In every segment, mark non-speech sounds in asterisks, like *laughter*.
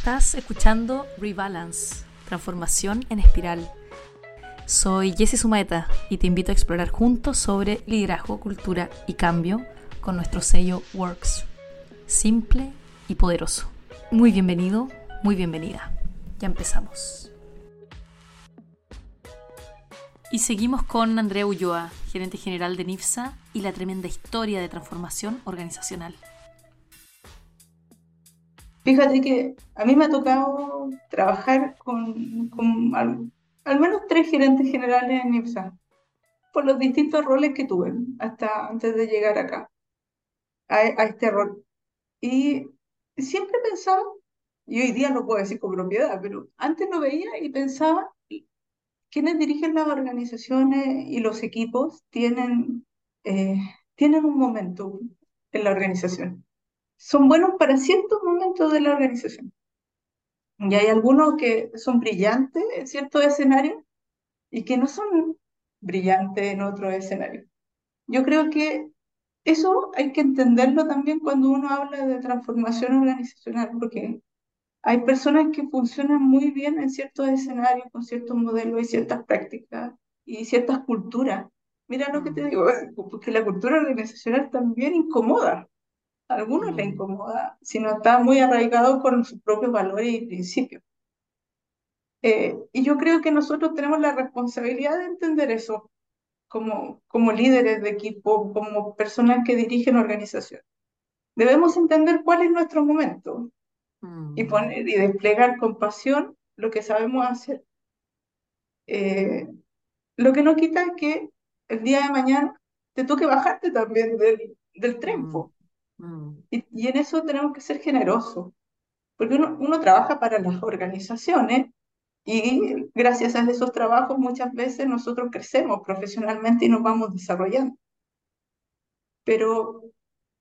Estás escuchando Rebalance, transformación en espiral. Soy Jessie Sumaeta y te invito a explorar juntos sobre liderazgo, cultura y cambio con nuestro sello Works. Simple y poderoso. Muy bienvenido, muy bienvenida. Ya empezamos. Y seguimos con Andrea Ulloa, gerente general de NIFSA, y la tremenda historia de transformación organizacional. Fíjate que a mí me ha tocado trabajar con, con al, al, menos tres gerentes generales en IPSA, por los distintos roles que tuve hasta antes de llegar acá, a, a este rol. Y siempre pensaba, y hoy día lo puedo decir con propiedad, pero antes lo veía y pensaba, quienes dirigen las organizaciones y los equipos tienen, eh, tienen un momento en la organización son buenos para ciertos momentos de la organización. Y hay algunos que son brillantes en ciertos escenarios y que no son brillantes en otros escenarios. Yo creo que eso hay que entenderlo también cuando uno habla de transformación organizacional, porque hay personas que funcionan muy bien en ciertos escenarios, con ciertos modelos y ciertas prácticas y ciertas culturas. Mira lo que te digo, *laughs* porque la cultura organizacional también incomoda a algunos le mm. incomoda, sino está muy arraigado con sus propios valores y principios. Eh, y yo creo que nosotros tenemos la responsabilidad de entender eso como, como líderes de equipo, como personas que dirigen organización. Debemos entender cuál es nuestro momento y, mm. poner, y desplegar con pasión lo que sabemos hacer. Eh, lo que no quita es que el día de mañana te toque bajarte también del, del tren. Mm. Mm. Y, en eso tenemos que ser generosos, porque uno, uno trabaja para las organizaciones y gracias a esos trabajos muchas veces nosotros crecemos profesionalmente y nos vamos desarrollando. Pero,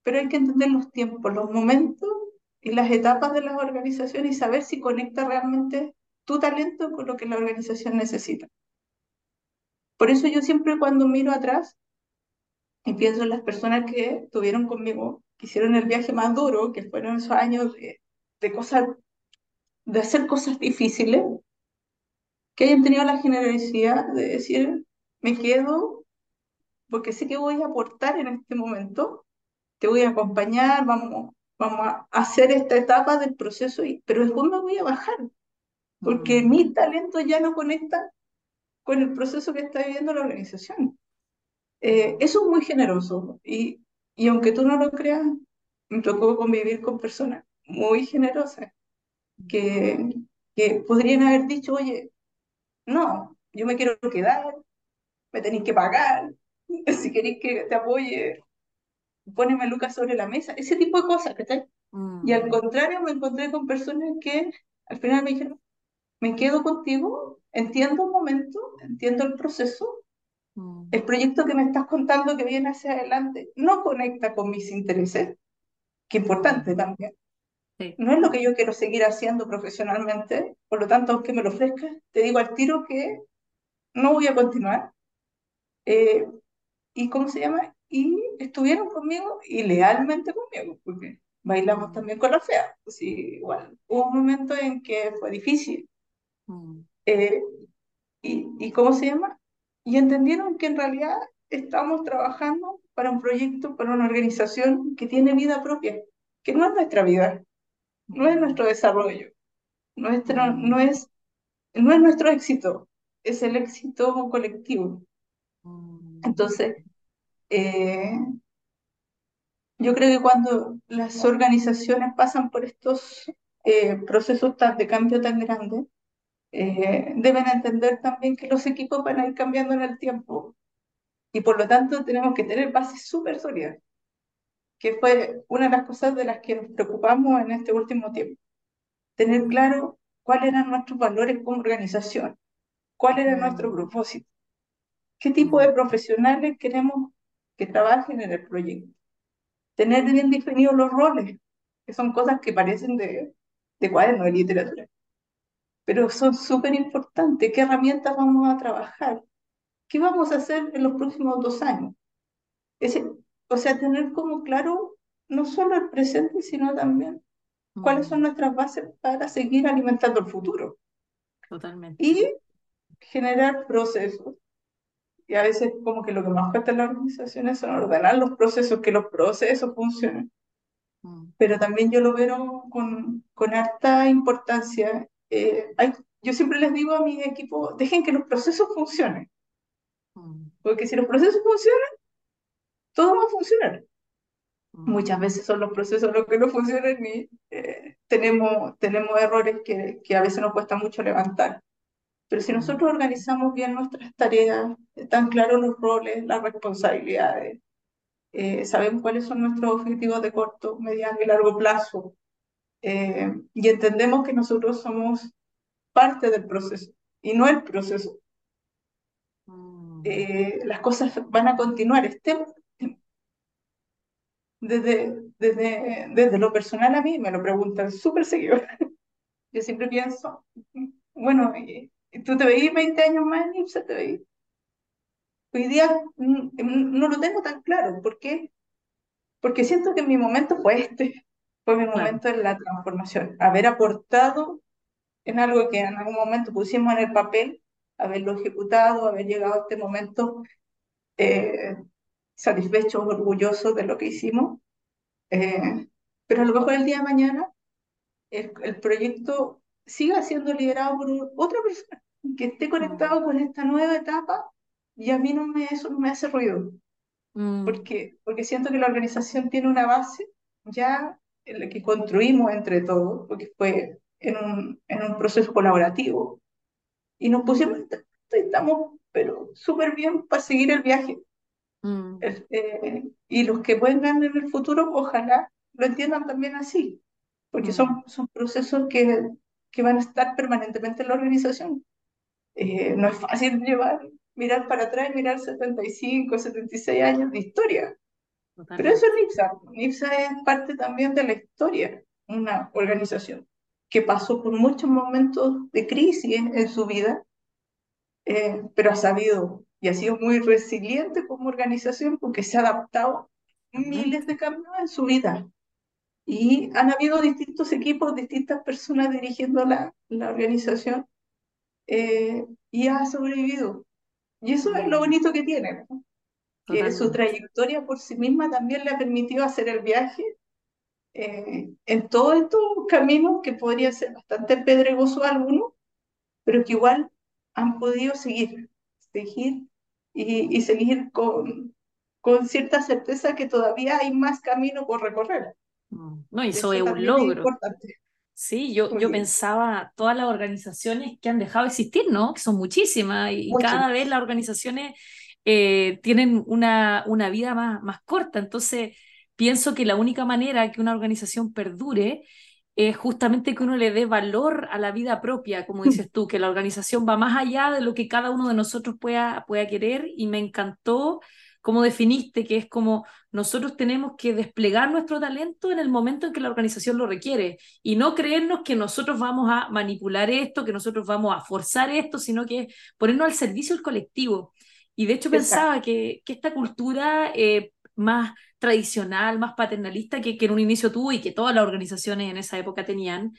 pero hay que entender los tiempos, los momentos y las etapas de las organizaciones y saber si conecta realmente tu talento con lo que la organización necesita. Por eso yo siempre cuando miro atrás y pienso en las personas que estuvieron conmigo que hicieron el viaje más duro, que fueron esos años de, de cosas, de hacer cosas difíciles, que hayan tenido la generosidad de decir, me quedo porque sé que voy a aportar en este momento, te voy a acompañar, vamos, vamos a hacer esta etapa del proceso, y, pero después me voy a bajar, porque mm. mi talento ya no conecta con el proceso que está viviendo la organización. Eh, eso es muy generoso y, y aunque tú no lo creas, me tocó convivir con personas muy generosas que, que podrían haber dicho, oye, no, yo me quiero quedar, me tenéis que pagar, *laughs* si queréis que te apoye, poneme lucas sobre la mesa, ese tipo de cosas, ¿cachai? Y al mm. contrario, me encontré con personas que al final me dijeron, me quedo contigo, entiendo un momento, entiendo el proceso, Mm. El proyecto que me estás contando que viene hacia adelante no conecta con mis intereses, que importante también. No es lo que yo quiero seguir haciendo profesionalmente, por lo tanto, aunque me lo ofrezcas, te digo al tiro que no voy a continuar. Eh, ¿Y cómo se llama? Y estuvieron conmigo y lealmente conmigo, porque bailamos también con la fea. Pues igual, hubo un momento en que fue difícil. Mm. Eh, y, ¿Y cómo se llama? Y entendieron que en realidad estamos trabajando para un proyecto, para una organización que tiene vida propia, que no es nuestra vida, no es nuestro desarrollo, nuestro, no, es, no es nuestro éxito, es el éxito colectivo. Entonces, eh, yo creo que cuando las organizaciones pasan por estos eh, procesos de cambio tan grandes, eh, deben entender también que los equipos van a ir cambiando en el tiempo y por lo tanto tenemos que tener bases súper sólidas, que fue una de las cosas de las que nos preocupamos en este último tiempo. Tener claro cuáles eran nuestros valores como organización, cuál era nuestro mm. propósito, qué tipo de mm. profesionales queremos que trabajen en el proyecto. Tener bien definidos los roles, que son cosas que parecen de, de cuaderno de literatura pero son súper importantes. ¿Qué herramientas vamos a trabajar? ¿Qué vamos a hacer en los próximos dos años? o sea, tener como claro no solo el presente, sino también cuáles son nuestras bases para seguir alimentando el futuro totalmente. y generar procesos. Y a veces como que lo que más cuesta en las organizaciones son ordenar los procesos, que los procesos funcionen. Mm, Pero también yo lo veo con, con harta importancia. Eh, hay- yo siempre les digo a mi equipo, dejen que los procesos funcionen, mm, porque si los procesos funcionan, todo va a funcionar. mm, Muchas veces son los procesos los que no funcionan y eh, tenemos, tenemos errores que, que a veces nos cuesta mucho levantar. Pero si mm, nosotros organizamos bien nuestras tareas, están claros los roles, las responsabilidades, eh, sabemos cuáles son nuestros objetivos de corto, mediano y largo plazo, eh, y entendemos que nosotros somos parte del proceso y no el proceso, mm. eh, las cosas van a continuar, estemos desde, desde, desde lo personal a mí, me lo preguntan súper seguido. *laughs* Yo siempre pienso, bueno, ¿tú te veís 20 años más en IPSA? ¿Te veís? Hoy día mm, no lo tengo tan claro. ¿Por qué? Porque siento que mi momento fue este, fue mi Claro. momento en la transformación, haber aportado en algo que en algún momento pusimos en el papel, haberlo ejecutado, haber llegado a este momento eh, satisfechos, orgullosos de lo que hicimos. Eh, pero a lo mejor el día de mañana el, el proyecto siga siendo liderado por otra persona que esté Mm, conectado con esta nueva etapa y a mí no me, eso no me hace ruido. mm, porque, porque siento que la organización tiene una base ya la que construimos entre todos, porque fue en un, en un proceso colaborativo, y nos pusimos, estamos, pero súper bien para seguir el viaje. mm, El- eh, y los que vengan en el futuro, ojalá lo entiendan también así, porque mm, son, son procesos que, que van a estar permanentemente en la organización. Eh, no es fácil llevar, mirar para atrás y mirar 75, 76 años de historia pero eso es. NIPSA. NIPSA es parte también de la historia, una organización que pasó por muchos momentos de crisis en, su vida, eh, pero ha sabido y ha sido muy resiliente como organización porque se ha adaptado Totalmente. miles de cambios en su vida. Y han habido distintos equipos, distintas personas dirigiendo la, la organización eh, y ha sobrevivido. Y eso es lo bonito que tiene, ¿no? Que su trayectoria por sí misma también le ha permitido hacer el viaje eh, en todos estos caminos que podría ser bastante pedregoso algunos, pero que igual han podido seguir, seguir y, y seguir con, con cierta certeza que todavía hay más camino por recorrer. Mm. No, y Y eso es eso un es logro. importante. Sí, yo, yo pensaba todas las organizaciones que han dejado de existir, ¿no? Que son muchísimas y cada vez las organizaciones eh, tienen una, una vida más, más corta. Entonces, pienso que la única manera que una organización perdure es justamente que uno le dé valor a la vida propia, como dices tú, que la organización va más allá de lo que cada uno de nosotros pueda, pueda querer y me encantó cómo definiste que es como nosotros tenemos que desplegar nuestro talento en el momento en que la organización lo requiere y no creernos que nosotros vamos a manipular esto, que nosotros vamos a forzar esto, sino que ponernos al servicio del colectivo. Y de hecho pensaba que, que esta cultura eh, más tradicional, más paternalista que, que, en un inicio tuvo y que todas las organizaciones en esa época tenían,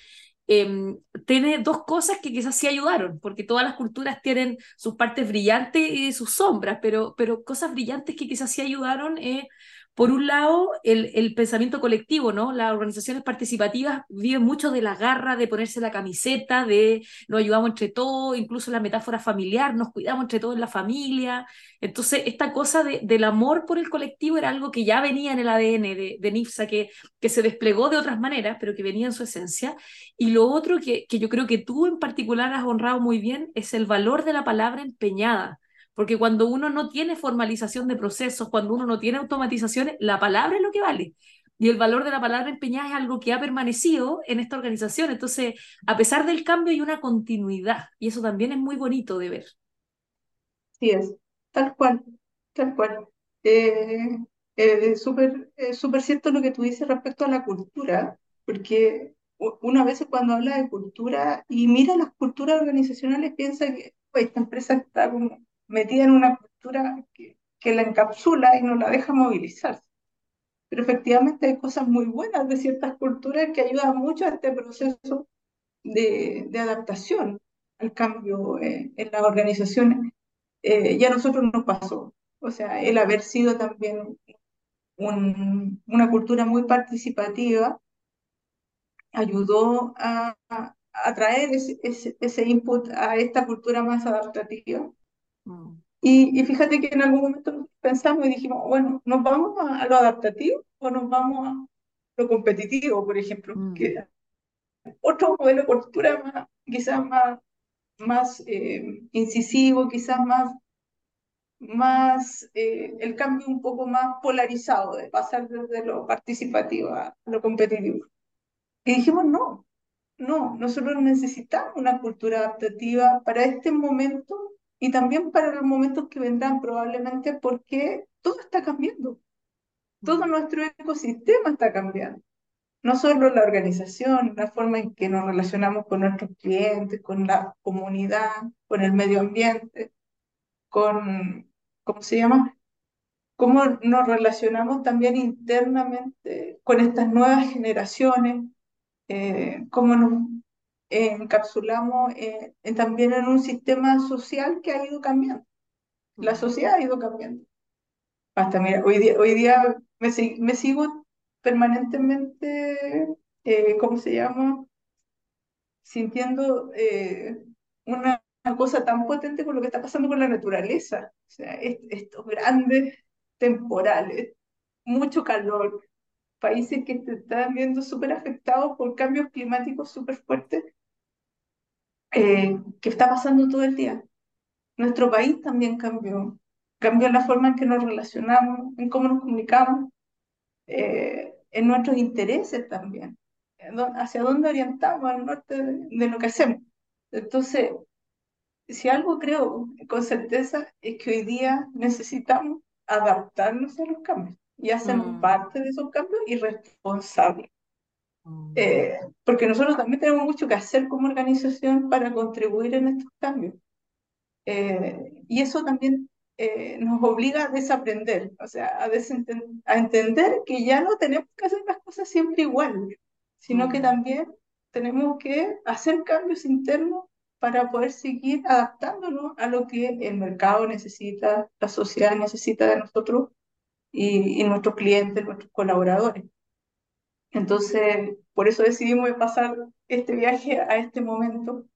eh, tiene dos cosas que quizás sí ayudaron, porque todas las culturas tienen sus partes brillantes y sus sombras, pero, pero cosas brillantes que quizás sí ayudaron eh, por un lado, el, el, pensamiento colectivo, ¿no? Las organizaciones participativas viven mucho de la garra, de ponerse la camiseta, de nos ayudamos entre todos, incluso la metáfora familiar, nos cuidamos entre todos en la familia. Entonces, esta cosa de, del amor por el colectivo era algo que ya venía en el ADN de, de NIFSA, que, que se desplegó de otras maneras, pero que venía en su esencia. Y lo otro que, que yo creo que tú en particular has honrado muy bien es el valor de la palabra empeñada porque cuando uno no tiene formalización de procesos, cuando uno no tiene automatizaciones, la palabra es lo que vale. Y el valor de la palabra empeñada es algo que ha permanecido en esta organización. Entonces, a pesar del cambio, hay una continuidad. Y eso también es muy bonito de ver. Sí es, tal cual, tal cual. Eh, eh, súper cierto lo que tú dices respecto a la cultura, porque u- uno a veces cuando habla de cultura y mira las culturas organizacionales piensa que "Oye, esta empresa está como metida en una cultura que, que la encapsula y no la deja movilizarse. pero efectivamente hay cosas muy buenas de ciertas culturas que ayudan mucho a este proceso de, de adaptación al cambio eh, en las organizaciones. Eh, ya a nosotros nos pasó, o sea, el haber sido también un, una cultura muy participativa ayudó a, a traer ese, ese, ese, input a esta cultura más adaptativa. Mm. Y, y, fíjate que en algún momento pensamos y dijimos, bueno, ¿nos vamos a, a lo adaptativo o nos vamos a lo competitivo, por ejemplo? Mm. Que otro modelo de cultura más, quizás más, más eh, incisivo, quizás más, más eh, el cambio un poco más polarizado, de pasar desde lo participativo a lo competitivo. Y dijimos, no, no, nosotros necesitamos una cultura adaptativa para este momento y también para los momentos que vendrán probablemente porque todo está cambiando. Todo mm. nuestro ecosistema está cambiando no solo la organización, la forma en que nos relacionamos con nuestros clientes, con la comunidad, con el medio ambiente, con, ¿cómo se llama? Cómo nos relacionamos también internamente con estas nuevas generaciones, eh, cómo nos encapsulamos eh, también en un sistema social que ha ido cambiando. La sociedad ha ido cambiando. Hasta mira, hoy día, hoy día me, me sigo permanentemente, eh, ¿cómo se llama? Sintiendo eh, una, cosa tan potente con lo que está pasando con la naturaleza. O sea, estos grandes temporales, mucho calor, países que se están viendo súper afectados por cambios climáticos súper fuertes, eh, que está pasando todo el día. Nuestro país también cambió, cambió la forma en que nos relacionamos, en cómo nos comunicamos. Eh, en nuestros intereses también, hacia dónde orientamos al norte de, lo que hacemos. Entonces, si algo creo con certeza es que hoy día necesitamos adaptarnos a los cambios y hacer mm. parte de esos cambios y responsables. Eh, porque nosotros también tenemos mucho que hacer como organización para contribuir en estos cambios. Eh, y eso también eh, nos obliga a desaprender, o sea, a, a, entender que ya no tenemos que hacer las cosas siempre igual, sino que mm. también tenemos que hacer cambios internos para poder seguir adaptándonos a lo que el mercado necesita, la sociedad necesita de nosotros y, y nuestros clientes, nuestros colaboradores. Entonces, por eso decidimos pasar este viaje a este momento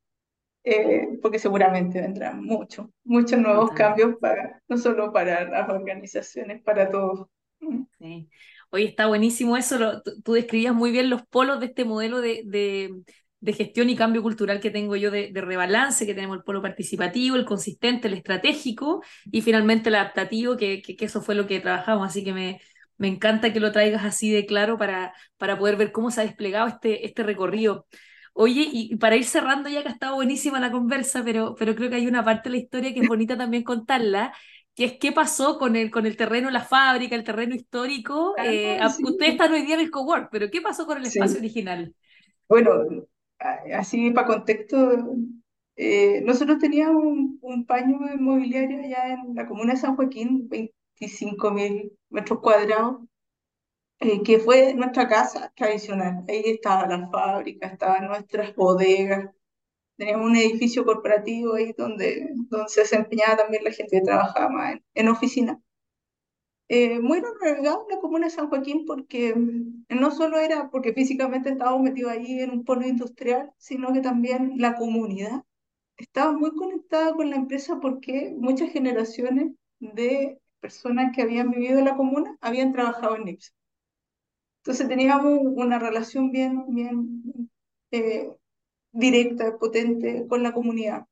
eh, porque seguramente vendrán muchos, muchos nuevos cambios para, no solo para las organizaciones, para todos. Mm. Sí. Hoy está buenísimo eso, tú, describías muy bien los polos de este modelo de, de, gestión y cambio cultural que tengo yo de, rebalance, que tenemos el polo participativo, el consistente, el estratégico y finalmente el adaptativo, que, que, que eso fue lo que trabajamos, así que me, me encanta que lo traigas así de claro para, para poder ver cómo se ha desplegado este, este recorrido. Oye, y para ir cerrando ya que ha estado buenísima la conversa, pero, pero creo que hay una parte de la historia que es bonita también contarla, que es qué pasó con el, con el terreno, la fábrica, el terreno histórico. Eh. Ustedes están hoy día en el cowork, pero ¿qué pasó con el espacio original? Bueno, así para contexto, eh, nosotros teníamos un, un, paño inmobiliario allá en la comuna de San Joaquín, 20, 25.000 metros cuadrados, eh, que fue nuestra casa tradicional. Ahí estaba la fábrica, estaban nuestras bodegas, teníamos un edificio corporativo ahí donde, donde se desempeñaba también la gente que trabajaba más en, en oficina. Eh, muy relegado la comuna de San Joaquín porque mm, no solo era porque físicamente estábamos metidos ahí en un polo industrial, sino que también la comunidad estaba muy conectada con la empresa porque muchas generaciones de personas que habían vivido en la comuna habían trabajado en NIPS. Entonces teníamos una relación bien, bien eh, directa, potente con la comunidad.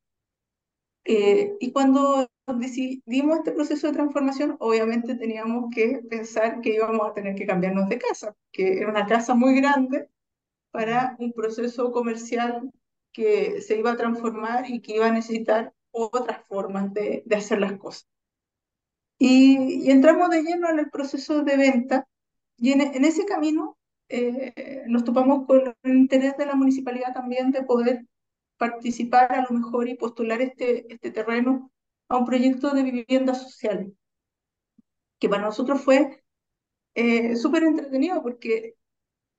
Eh, y cuando decidimos este proceso de transformación, obviamente teníamos que pensar que íbamos a tener que cambiarnos de casa, que era una casa muy grande para un proceso comercial que se iba a transformar y que iba a necesitar otras formas de hacer las cosas. Y, y, entramos de lleno en el proceso de venta y en, ese camino eh, nos topamos con el interés de la municipalidad también de poder participar a lo mejor y postular este, este terreno a un proyecto de vivienda social, que para nosotros fue eh, súper entretenido porque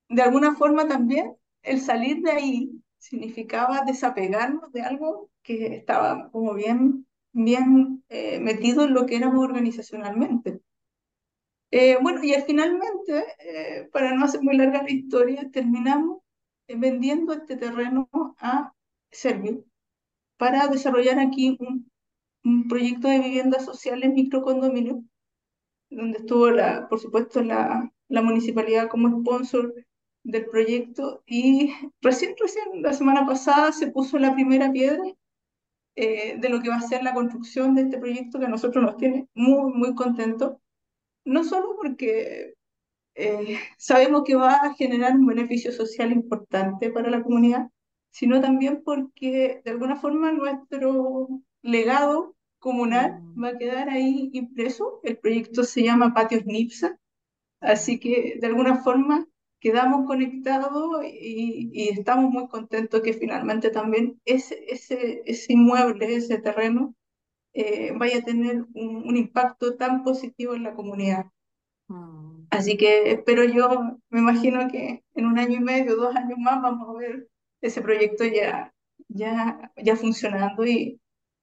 de alguna forma también el salir de ahí significaba desapegarnos de algo que estaba como bien, bien eh, metido en lo que éramos organizacionalmente. Eh, bueno, y finalmente, eh, para no hacer muy larga la historia, terminamos eh, vendiendo este terreno a Servio para desarrollar aquí un, un proyecto de viviendas sociales microcondominio, donde estuvo, la, por supuesto, la, la municipalidad como sponsor del proyecto y recién, recién, la semana pasada se puso la primera piedra eh, de lo que va a ser la construcción de este proyecto que a nosotros nos tiene muy, muy contentos no solo porque eh, *laughs* sabemos que va a generar un beneficio social importante para la comunidad, sino también porque de alguna forma nuestro legado comunal Mm, va a quedar ahí impreso. El proyecto se llama Patios NIPSA, así que de alguna forma quedamos conectados y, y estamos muy contentos que finalmente también ese, ese, ese inmueble, ese terreno, eh, vaya a tener un, un impacto tan positivo en la comunidad. mm, Así que espero yo, me imagino que en un año y medio, dos años más, vamos a ver ese proyecto ya, ya, ya funcionando y,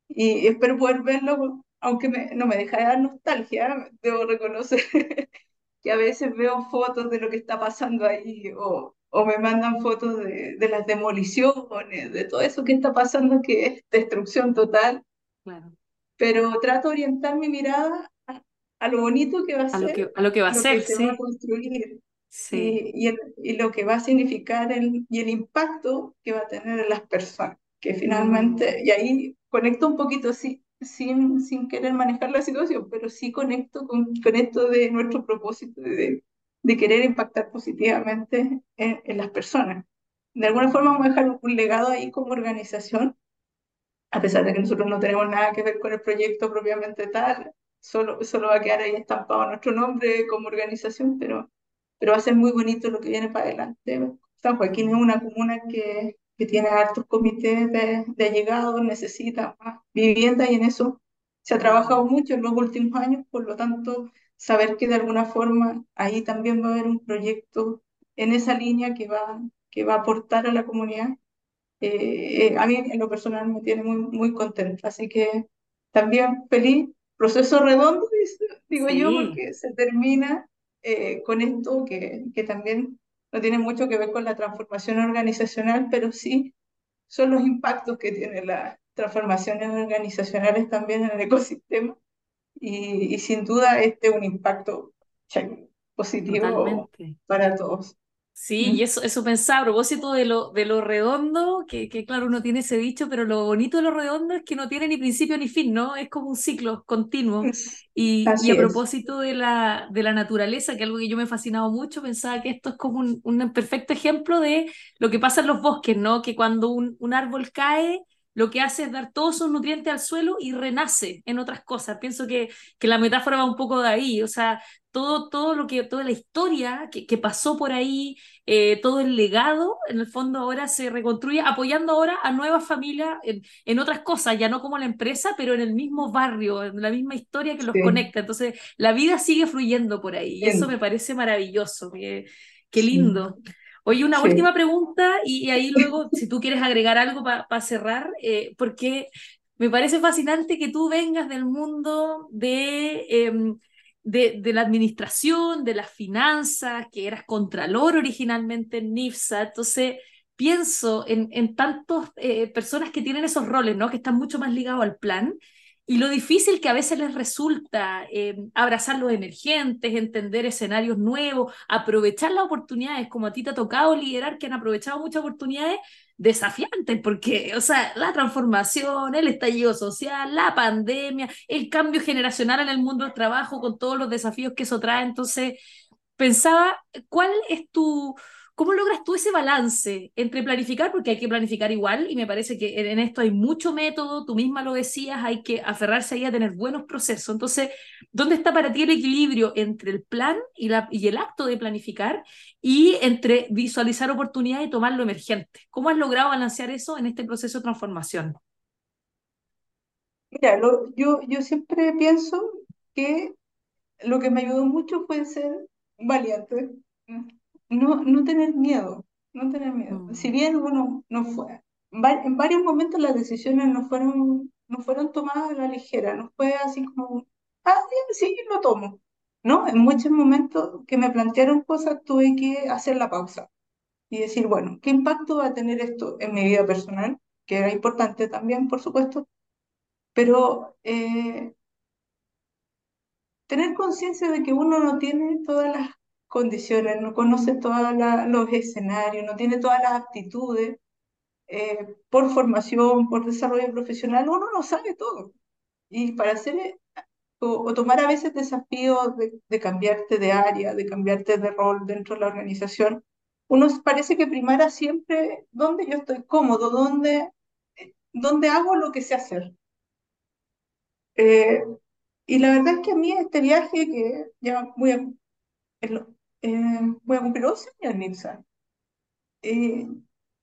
y espero poder verlo, aunque me- no me deja de dar nostalgia, debo reconocer *laughs* que a veces veo fotos de lo que está pasando ahí o, o me mandan fotos de, de las demoliciones, de todo eso que está pasando, que es destrucción total. Claro. pero trato de orientar mi mirada a, a lo bonito que va a A lo ser que, a lo que va a lo ser, se va a sí, construir sí, y, y, el- y lo que va a significar el, y el impacto que va a tener en las personas, que finalmente, Mm, y ahí conecto un poquito sí, sin, sin querer manejar la situación, pero sí conecto con, con esto de nuestro propósito de, de querer impactar positivamente en, en las personas. De alguna forma vamos a dejar un legado ahí como organización a pesar de que nosotros no tenemos nada que ver con el proyecto propiamente tal, solo, solo va a quedar ahí estampado nuestro nombre como organización, pero, pero va a ser muy bonito lo que viene para adelante. San Joaquín es una comuna que, que tiene hartos comités de, de allegados, necesita más vivienda y en eso se ha trabajado mucho en los últimos años, por lo tanto, saber que de alguna forma ahí también va a haber un proyecto en esa línea que va, que va a aportar a la comunidad eh, eh, a mí en lo personal me tiene muy, muy contenta. Así que también feliz, proceso redondo, digo yo, sí, porque se termina eh, con esto que, que también no tiene mucho que ver con la transformación organizacional, pero sí son los impactos que tienen las transformaciones organizacionales también en el ecosistema. Y, y sin duda este es un impacto positivo totalmente. para todos. Sí, y ¿Mm? eso, eso pensaba a propósito de lo, de lo redondo, que, que claro, uno tiene ese dicho, pero lo bonito de lo redondo es que no tiene ni principio ni fin, ¿no? Es como un ciclo continuo. Es- Y, y a propósito de la, de la naturaleza, que algo que yo me he fascinado mucho, pensaba que esto es como un, un perfecto ejemplo de lo que pasa en los bosques, ¿no? Que cuando un, un árbol cae, lo que hace es dar todos sus nutrientes al suelo y renace en otras cosas. Pienso que, que la metáfora va un poco de ahí, o sea, todo, todo lo que, toda la historia que, que pasó por ahí eh, todo el legado, en el fondo ahora se reconstruye apoyando ahora a nuevas familias en, en, otras cosas, ya no como la empresa, pero en el mismo barrio, en la misma historia que los Sí. conecta. Entonces, la vida sigue fluyendo por ahí y eso me parece maravilloso. Qué, qué Sí, lindo. Oye, una última pregunta y, y ahí luego, si tú quieres agregar algo para pa cerrar, eh, porque me parece fascinante que tú vengas del mundo de... Eh, de, de, la administración, de las finanzas, que eras contralor originalmente en NIFSA. Entonces, pienso en, en tantas eh, personas que tienen esos roles, ¿no? Que están mucho más ligados al plan. Y lo difícil que a veces les resulta eh, abrazar los emergentes, entender escenarios nuevos, aprovechar las oportunidades, como a ti te ha tocado liderar, que han aprovechado muchas oportunidades desafiantes, porque, o sea, la transformación, el estallido social, la pandemia, el cambio generacional en el mundo del trabajo, con todos los desafíos que eso trae. Entonces, pensaba, ¿cuál es tu, cómo logras tú ese balance entre planificar, porque hay que planificar igual, y me parece que en esto hay mucho método, tú misma lo decías, hay que aferrarse ahí a tener buenos procesos. Entonces, ¿dónde está para ti el equilibrio entre el plan y, el acto de planificar y entre visualizar oportunidades y tomar lo emergente? ¿Cómo has logrado balancear eso en este proceso de transformación? Mira, yo, yo siempre pienso que lo que me ayudó mucho fue ser valiente, no, no tener miedo, no tener miedo. Si Mm, bien uno no fue, en varios momentos las decisiones no fueron, no fueron tomadas a la ligera, no fue así como, ah, sí, lo tomo. No, en muchos momentos que me plantearon cosas tuve que hacer la pausa y decir, bueno, ¿qué impacto va a tener esto en mi vida personal? Que era importante también, por supuesto, pero eh, tener conciencia de que uno no tiene todas las condiciones, no conoce todos los escenarios, no tiene todas las aptitudes, eh, por formación, por desarrollo profesional, uno no sabe todo. Y para hacer eh, o, o tomar a veces desafíos de, de cambiarte de área, de cambiarte de rol dentro de la organización, uno parece que primara siempre dónde yo estoy cómodo, dónde, eh, dónde hago lo que sé hacer. Eh, y la verdad es que a mí este viaje, que ya voy a eh, voy a cumplir 11 años en. Eh,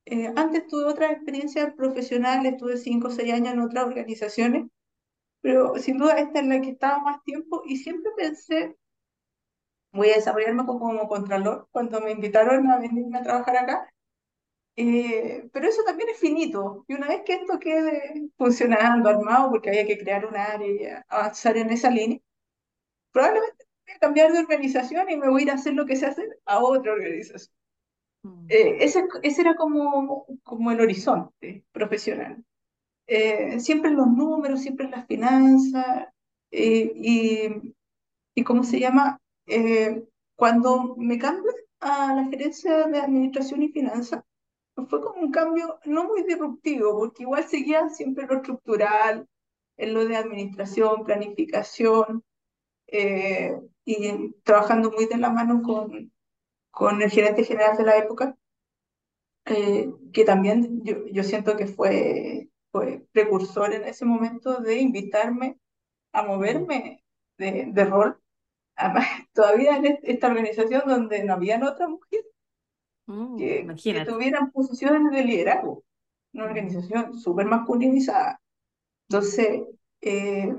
eh, antes tuve otras experiencias profesionales, tuve 5 o 6 años en otras organizaciones, pero sin duda esta es la que estaba más tiempo y siempre pensé, voy a desarrollarme como, contralor cuando me invitaron a venirme a trabajar acá. Eh, pero eso también es finito. Y una vez que esto quede funcionando, armado, porque había que crear un área y avanzar en esa línea, probablemente cambiar de organización y me voy a ir a hacer lo que sé hacer a otra organización. mm, Eh, ese, ese era como, como el horizonte profesional. Eh, siempre los números, siempre las finanzas, eh, y, y ¿cómo se llama? Eh, cuando me cambié a la gerencia de administración y finanzas, fue como un cambio no muy disruptivo, porque igual seguía siempre lo estructural, en lo de administración, planificación, eh, y trabajando muy de la mano con, con el gerente general de la época eh, que también yo, yo siento que fue, fue precursor en ese momento de invitarme a moverme de, de rol. Además, *laughs* todavía en est- esta organización donde no habían otras mujeres mm, que, que tuvieran posiciones de liderazgo, una organización súper masculinizada. Entonces, eh,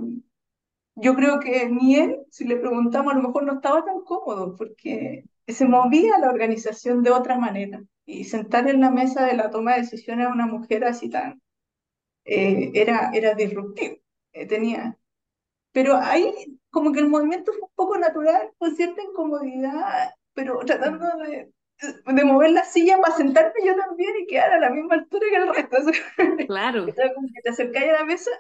yo creo que ni él, si le preguntamos, a lo mejor no estaba tan cómodo porque se movía la organización de otra manera. Y sentar en la mesa de la toma de decisiones a una mujer así tan, eh, era, era disruptivo. Eh, tenía, pero ahí como que el movimiento fue un poco natural, con cierta incomodidad, pero tratando de, de mover la silla para sentarme yo también y quedar a la misma altura que el resto. *laughs* Claro. que te acercáis a la mesa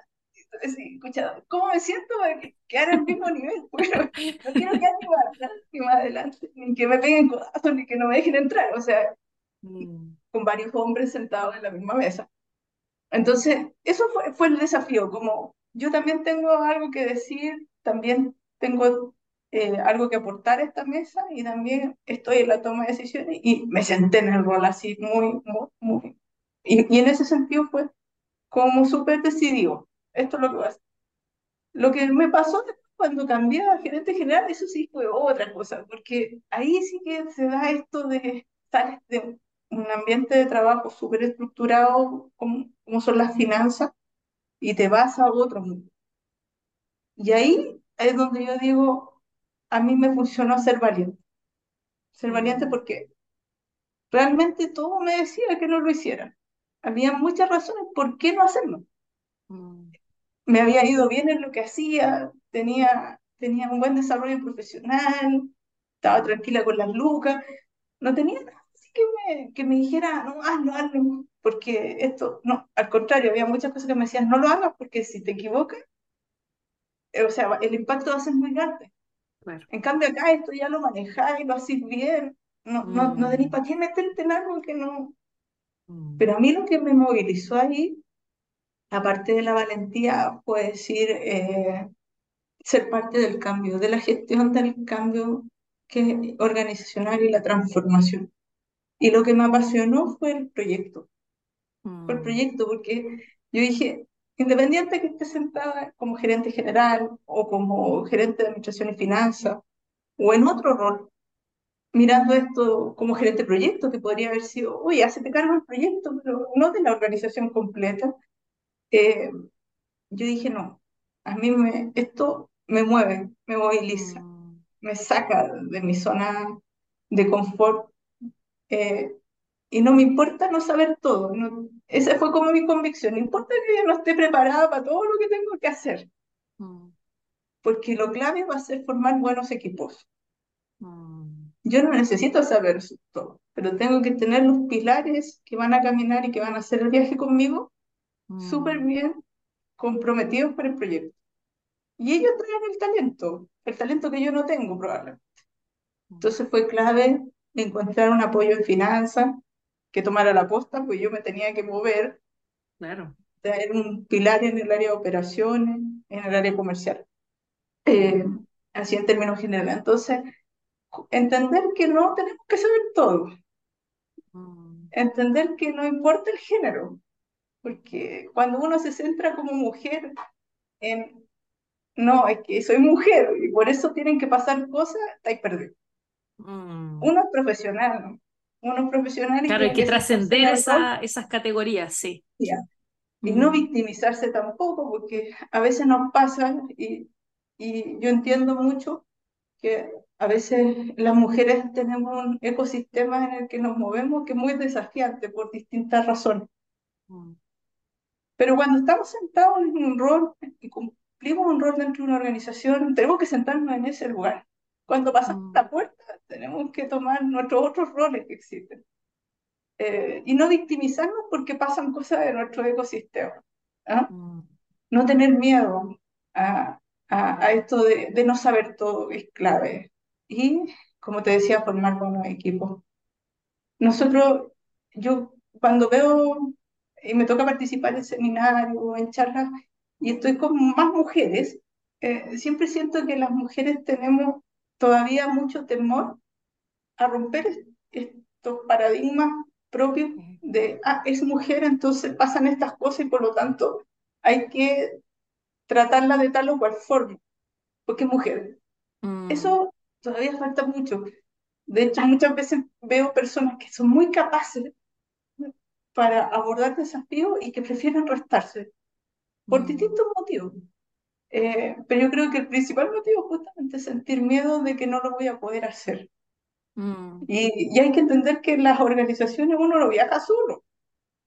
escucha, ¿cómo me siento para que quedar al mismo nivel? *laughs* Porque no, no quiero quedar ni más atrás ni más adelante, ni que me peguen codazos, ni que no me dejen entrar, o sea, Mm, con varios hombres sentados en la misma mesa. Entonces, eso fue, fue el desafío, como yo también tengo algo que decir, también tengo eh, algo que aportar a esta mesa y también estoy en la toma de decisiones y me senté en el rol así muy, muy, muy. Y, y en ese sentido fue como súper decidido. Esto es lo que voy a hacer. Lo que me pasó cuando cambié a gerente general, eso sí fue otra cosa, porque ahí sí que se da esto de sales de un ambiente de trabajo súper estructurado, como, como son las finanzas, y te vas a otro mundo. Y ahí es donde yo digo, a mí me funcionó ser valiente. Ser valiente mm, porque realmente todo me decía que no lo hiciera. Había muchas razones por qué no hacerlo. mm, me había ido bien en lo que hacía, tenía, tenía un buen desarrollo profesional, estaba mm, tranquila con las lucas, no tenía nada así que me, que me dijera, no, hazlo, hazlo, porque esto, no, al contrario, había muchas cosas que me decían, no lo hagas porque si te equivocas, eh, o sea, el impacto va a ser muy grande. claro. En cambio acá esto ya lo manejáis, lo hacéis bien, no, no, no tenéis Mm, para qué meterte en algo que no... mm, Pero a mí lo que me movilizó ahí, aparte de la valentía, fue decir, eh, ser parte del cambio, de la gestión del cambio que, organizacional y la transformación. Y lo que me apasionó fue el proyecto, fue el mm, proyecto, porque yo dije, independiente que esté sentada como gerente general o como gerente de administración y finanzas o en otro rol, mirando esto como gerente de proyecto, que podría haber sido, oye, hacete cargo del proyecto, pero no de la organización completa, eh, yo dije, no, a mí me, esto me mueve, me moviliza. me saca de mi zona de confort eh, y no me importa no saber todo. No, esa fue como mi convicción. No importa que yo no esté preparada para todo lo que tengo que hacer, mm, porque lo clave va a ser formar buenos equipos. mm, Yo no necesito saber todo, pero tengo que tener los pilares que van a caminar y que van a hacer el viaje conmigo súper mm, bien comprometidos para el proyecto. Y ellos traen el talento, el talento que yo no tengo probablemente. mm. Entonces fue clave encontrar un apoyo en finanzas que tomara la posta, pues yo me tenía que mover, Claro. traer un pilar en el área de operaciones, en el área comercial, eh, así en términos generales. Entonces, entender que no tenemos que saber todo, Mm, entender que no importa el género, porque cuando uno se centra como mujer en, no, es que soy mujer y por eso tienen que pasar cosas, estáis perdidos. mm. Uno es profesional, ¿no? Uno es profesional y Claro, hay que que trascender esa, esas categorías, sí. y no Mm, victimizarse tampoco, porque a veces nos pasa y, y yo entiendo mucho que a veces las mujeres tenemos un ecosistema en el que nos movemos que es muy desafiante por distintas razones. mm, Pero cuando estamos sentados en un rol y cumplimos un rol dentro de una organización, tenemos que sentarnos en ese lugar. Cuando pasamos mm, la puerta, tenemos que tomar nuestros otros roles que existen. Eh, y no victimizarnos porque pasan cosas de nuestro ecosistema. ¿ah? mm, No tener miedo a, a, a esto de, de no saber todo es clave. Y, como te decía, formar buenos equipos. Nosotros, yo cuando veo y me toca participar en seminarios o en charlas y estoy con más mujeres, eh, siempre siento que las mujeres tenemos todavía mucho temor a romper es- estos paradigmas propios de, ah, es mujer, entonces pasan estas cosas y por lo tanto hay que tratarla de tal o cual forma, porque es mujer. mm, Eso todavía falta mucho. De hecho, muchas veces veo personas que son muy capaces para abordar desafíos y que prefieren restarse por mm, distintos motivos. Eh, pero yo creo que el principal motivo es justamente sentir miedo de que no lo voy a poder hacer. mm. Y, y hay que entender que en las organizaciones uno no viaja solo.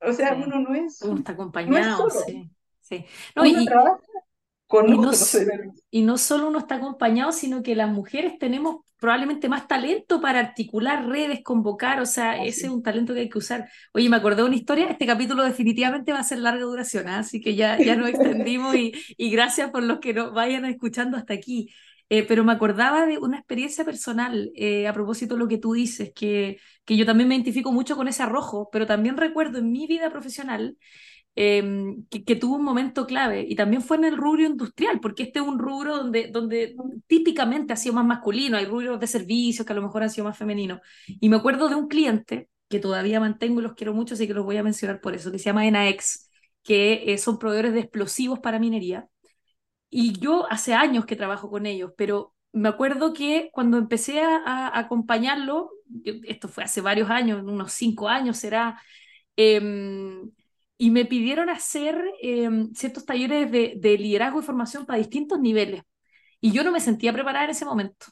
O sea, Sí. uno no es, Uno está no es acompañado, solo. sí. Sí. No, Uno y, trabaja con Y no, y no solo uno está acompañado, sino que las mujeres tenemos probablemente más talento para articular redes, convocar, o sea, ese es un talento que hay que usar. Oye, me acordé de una historia, este capítulo definitivamente va a ser larga duración, ¿ah? Así que ya, ya nos extendimos y, y gracias por los que nos vayan escuchando hasta aquí. Eh, pero me acordaba de una experiencia personal eh, a propósito de lo que tú dices, que, que yo también me identifico mucho con ese arrojo, pero también recuerdo en mi vida profesional eh, que, tuvo un momento clave y también fue en el rubro industrial, porque este es un rubro donde, donde típicamente ha sido más masculino, hay rubros de servicios que a lo mejor han sido más femeninos. Y me acuerdo de un cliente que todavía mantengo y los quiero mucho, así que los voy a mencionar por eso, que se llama Enaex, que eh, son proveedores de explosivos para minería. Y yo hace años que trabajo con ellos, pero me acuerdo que cuando empecé a, acompañarlo, esto fue hace varios años, unos cinco años será, eh, y me pidieron hacer eh, ciertos talleres de, de, liderazgo y formación para distintos niveles. Y yo no me sentía preparada en ese momento.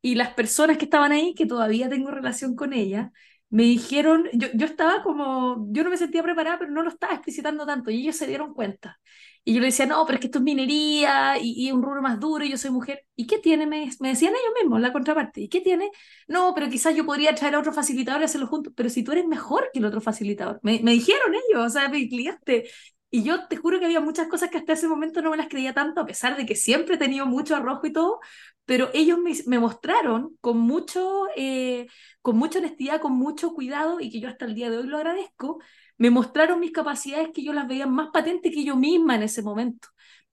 Y las personas que estaban ahí, que todavía tengo relación con ellas, me dijeron, yo, yo estaba como, yo no me sentía preparada, pero no lo estaba explicitando tanto, y ellos se dieron cuenta. Y yo le decía, no, pero es que esto es minería y, y un rubro más duro y yo soy mujer. ¿Y qué tiene? Me, me, decían ellos mismos, la contraparte. ¿Y qué tiene? No, pero quizás yo podría traer a otro facilitador y hacerlo juntos. Pero si tú eres mejor que el otro facilitador. Me, me dijeron ellos, o sea, mi cliente. Y yo te juro que había muchas cosas que hasta ese momento no me las creía tanto, a pesar de que siempre he tenido mucho arrojo y todo, pero ellos me, me mostraron con, mucho, eh, con mucha honestidad, con mucho cuidado, y que yo hasta el día de hoy lo agradezco, me mostraron mis capacidades que yo las veía más patentes que yo misma en ese momento.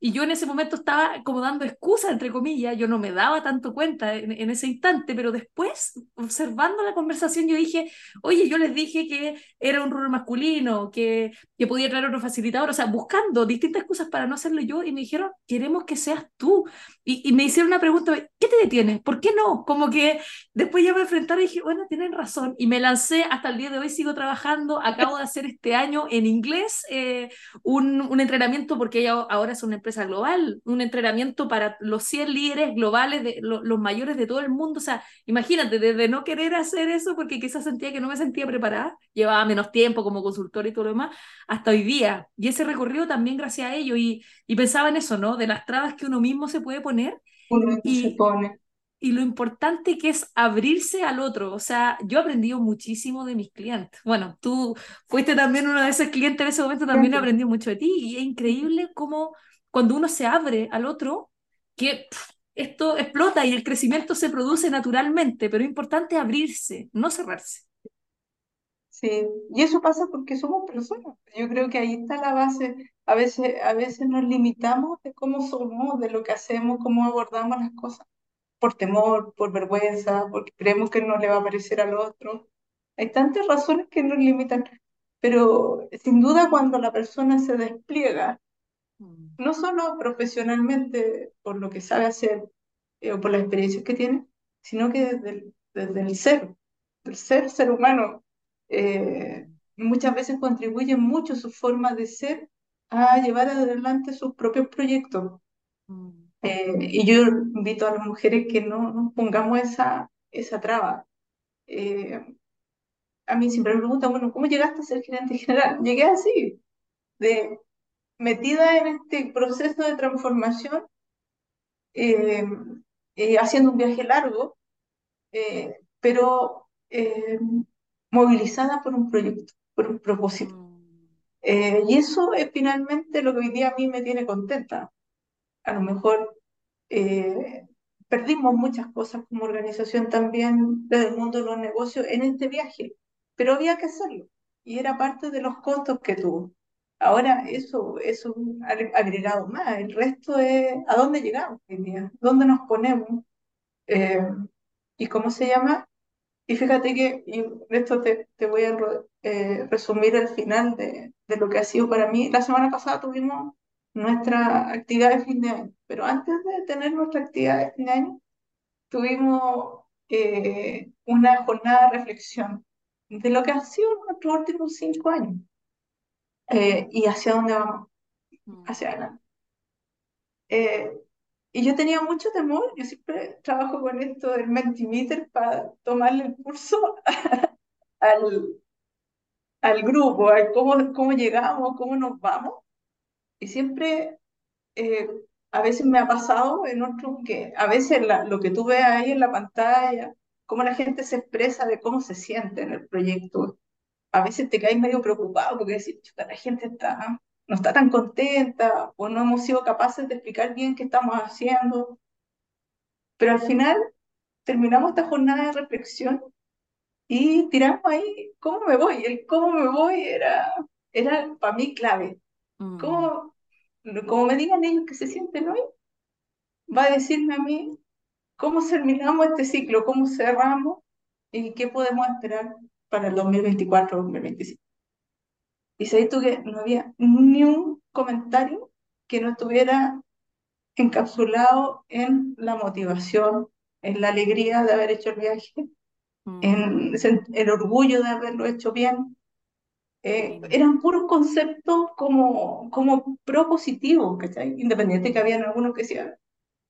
Y yo en ese momento estaba como dando excusas, entre comillas, yo no me daba tanto cuenta en, en, ese instante, pero después, observando la conversación, yo dije, oye, yo les dije que era un rol masculino, que, que podía traer otro facilitador, o sea, buscando distintas excusas para no hacerlo yo, y me dijeron, queremos que seas tú. Y, me hicieron una pregunta, ¿qué te detiene? ¿Por qué no? Como que después ya me enfrentaron y dije, bueno, tienen razón, y me lancé, hasta el día de hoy sigo trabajando, acabo de hacer este año en inglés eh, un, un entrenamiento, porque ahora es una empresa empresa global, un entrenamiento para los 100 líderes globales, de, los mayores de todo el mundo. O sea, imagínate, desde no querer hacer eso porque quizás sentía que no me sentía preparada, llevaba menos tiempo como consultor y todo lo demás, hasta hoy día. Y ese recorrido también gracias a ello. Y, y pensaba en eso, ¿no? De las trabas que uno mismo se puede poner. Uno y, se pone y lo importante que es abrirse al otro. O sea, yo he aprendido muchísimo de mis clientes. Bueno, tú fuiste también uno de esos clientes en ese momento, también he aprendido mucho de ti. Y es increíble cómo cuando uno se abre al otro, que esto explota y el crecimiento se produce naturalmente, pero es importante abrirse, no cerrarse. Sí, y eso pasa porque somos personas. Yo creo que ahí está la base. A veces, a veces nos limitamos de cómo somos, de lo que hacemos, cómo abordamos las cosas por temor, por vergüenza, porque creemos que no le va a parecer al otro. Hay tantas razones que nos limitan, pero sin duda cuando la persona se despliega. No solo profesionalmente por lo que sabe hacer eh, o por las experiencias que tiene, sino que desde el, desde el ser, el ser, ser humano, eh, muchas veces contribuye mucho su forma de ser a llevar adelante sus propios proyectos. Mm. Eh, y yo invito a las mujeres que no nos pongamos esa, esa traba. Eh, a mí siempre me preguntan, bueno, ¿cómo llegaste a ser gerente general? Llegué así, de metida en este proceso de transformación, eh, haciendo un viaje largo, pero movilizada por un proyecto, por un propósito. Mm. y eso es finalmente lo que hoy día a mí me tiene contenta a lo mejor eh, perdimos muchas cosas como organización también desde el mundo de los negocios en este viaje, pero había que hacerlo y era parte de los costos que tuvo. Ahora eso es un agregado más, el resto es a dónde llegamos hoy día, dónde nos ponemos eh, y cómo se llama. Y fíjate que, y esto te, te voy a eh, resumir el final de, de lo que ha sido para mí. La semana pasada tuvimos nuestra actividad de fin de año. Pero antes de tener nuestra actividad de fin de año, tuvimos eh, una jornada de reflexión de lo que han sido nuestros últimos cinco años eh, y hacia dónde vamos, mm. hacia adelante. Eh, y yo tenía mucho temor, yo siempre trabajo con esto del Mentimeter para tomarle el curso *laughs* al, al grupo, a cómo, cómo llegamos, cómo nos vamos. Y siempre, eh, a veces me ha pasado en otros que a veces lo que tú ves ahí en la pantalla, cómo la gente se expresa de cómo se siente en el proyecto, a veces te caes medio preocupado porque decís, la gente está, no está tan contenta o no hemos sido capaces de explicar bien qué estamos haciendo. Pero al final terminamos esta jornada de reflexión y tiramos ahí, ¿cómo me voy? El cómo me voy era, era para mí clave. Mm. ¿Cómo, como me digan ellos que se sienten hoy, va a decirme a mí cómo terminamos este ciclo, cómo cerramos y qué podemos esperar para el 2024-2025. Y se tú que no había ni un comentario que no estuviera encapsulado en la motivación, en la alegría de haber hecho el viaje, en mm. el orgullo de haberlo hecho bien, eh, eran puros conceptos como, como propositivos, ¿cachai? Independiente que habían algunos que decían,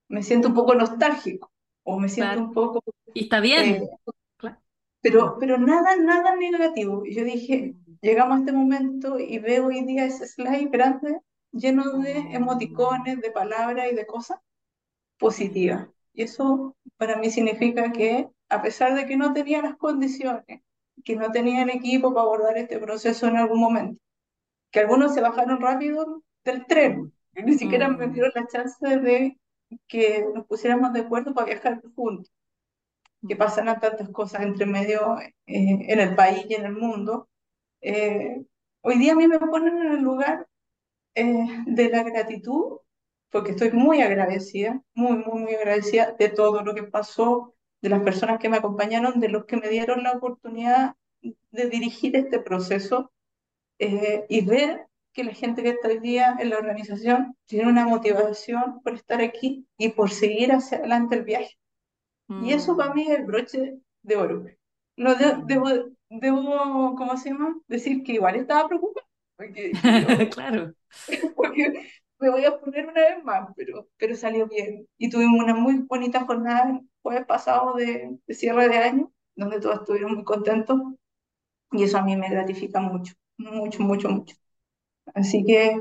me siento un poco nostálgico, o me siento un poco... Y está bien. Eh, pero, pero nada, nada negativo. Yo dije, llegamos a este momento y veo hoy día ese slide grande lleno de emoticones, de palabras y de cosas positivas. Y eso para mí significa que a pesar de que no tenía las condiciones que no tenían equipo para abordar este proceso en algún momento. Que algunos se bajaron rápido del tren, ni siquiera me mm. dieron la chance de que nos pusiéramos de acuerdo para viajar juntos. Que pasan tantas cosas entre medio eh, en el país y en el mundo. Eh, hoy día a mí me ponen en el lugar eh, de la gratitud, porque estoy muy agradecida, muy, muy, muy agradecida de todo lo que pasó, de las personas que me acompañaron, de los que me dieron la oportunidad de dirigir este proceso y ver que la gente que está hoy día en la organización tiene una motivación por estar aquí y por seguir hacia adelante el viaje. Y eso para mm. mí es el broche de oro. No mm. debo, debo, ¿cómo se llama? Decir que igual estaba preocupada. Porque, *laughs* claro. *laughs* Porque me voy a poner una vez más, pero, pero salió bien. Y tuvimos una muy bonita jornada el jueves pasado de, de cierre de año, donde todos estuvieron muy contentos. Y eso a mí me gratifica mucho, mucho, mucho, mucho. Así que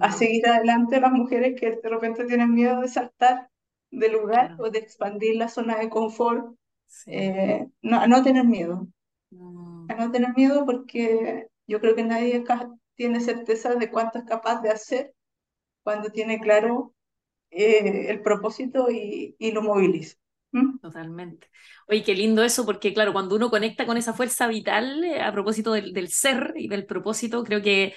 a seguir adelante las mujeres que de repente tienen miedo de saltar de lugar o de expandir la zona de confort, eh, no, a no tener miedo. A no tener miedo porque yo creo que nadie tiene certeza de cuánto es capaz de hacer cuando tiene claro eh, el propósito y, y lo moviliza. Totalmente. Oye, qué lindo eso, porque claro, cuando uno conecta con esa fuerza vital, eh, a propósito del, del, ser y del propósito, creo que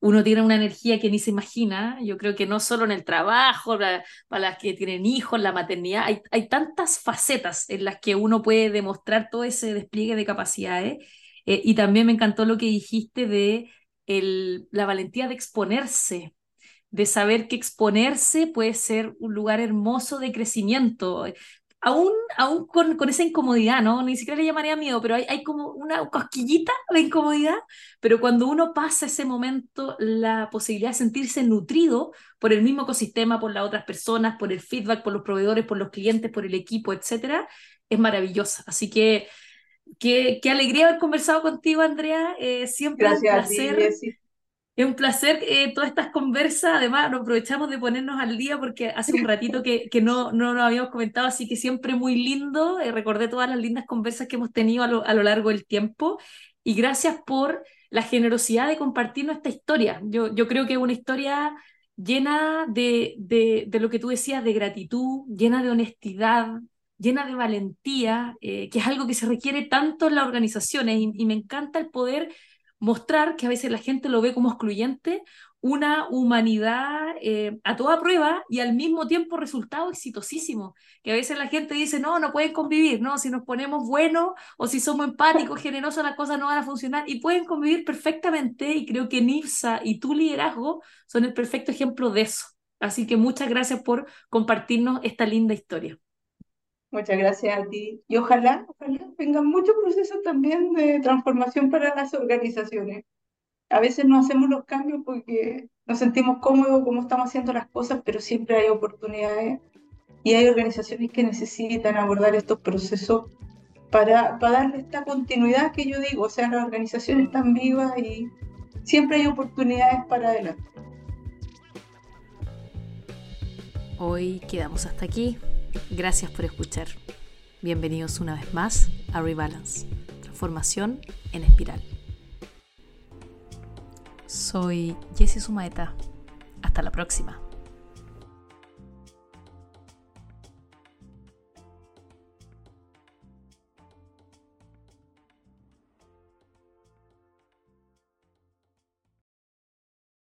uno tiene una energía que ni se imagina. Yo creo que no solo en el trabajo, para, las que tienen hijos, la maternidad, hay, hay, tantas facetas en las que uno puede demostrar todo ese despliegue de capacidades. Eh, y también me encantó lo que dijiste de el, la valentía de exponerse, de saber que exponerse puede ser un lugar hermoso de crecimiento aún, aún con, con, esa incomodidad, ¿no? Ni siquiera le llamaría miedo, pero hay, hay como una cosquillita de incomodidad, pero cuando uno pasa ese momento, la posibilidad de sentirse nutrido por el mismo ecosistema, por las otras personas, por el feedback, por los proveedores, por los clientes, por el equipo, etcétera, es maravillosa. Así que qué, qué alegría haber conversado contigo, Andrea. Eh, siempre Gracias un placer. Es un placer eh, todas estas conversas. Además, nos aprovechamos de ponernos al día porque hace un ratito que, que no, no nos habíamos comentado, así que siempre muy lindo. Eh, recordé todas las lindas conversas que hemos tenido a lo, a lo, largo del tiempo. Y gracias por la generosidad de compartir nuestra historia. Yo, yo creo que es una historia llena de, de, de, lo que tú decías, de gratitud, llena de honestidad, llena de valentía, eh, que es algo que se requiere tanto en las organizaciones y, y me encanta el poder mostrar que a veces la gente lo ve como excluyente, una humanidad eh, a toda prueba y al mismo tiempo resultado exitosísimo. Que a veces la gente dice, no, no pueden convivir, no, si nos ponemos buenos o si somos empáticos, generosos, las cosas no van a funcionar y pueden convivir perfectamente y creo que NIFSA y tu liderazgo son el perfecto ejemplo de eso. Así que muchas gracias por compartirnos esta linda historia. Muchas gracias a ti. Y ojalá, ojalá vengan muchos procesos también de transformación para las organizaciones. A veces no hacemos los cambios porque nos sentimos cómodos como estamos haciendo las cosas, pero siempre hay oportunidades y hay organizaciones que necesitan abordar estos procesos para, para darle esta continuidad que yo digo. O sea, las organizaciones están vivas y siempre hay oportunidades para adelante. Hoy quedamos hasta aquí. Gracias por escuchar. Bienvenidos una vez más a Rebalance, transformación en espiral. Soy Jessie Sumaeta. Hasta la próxima.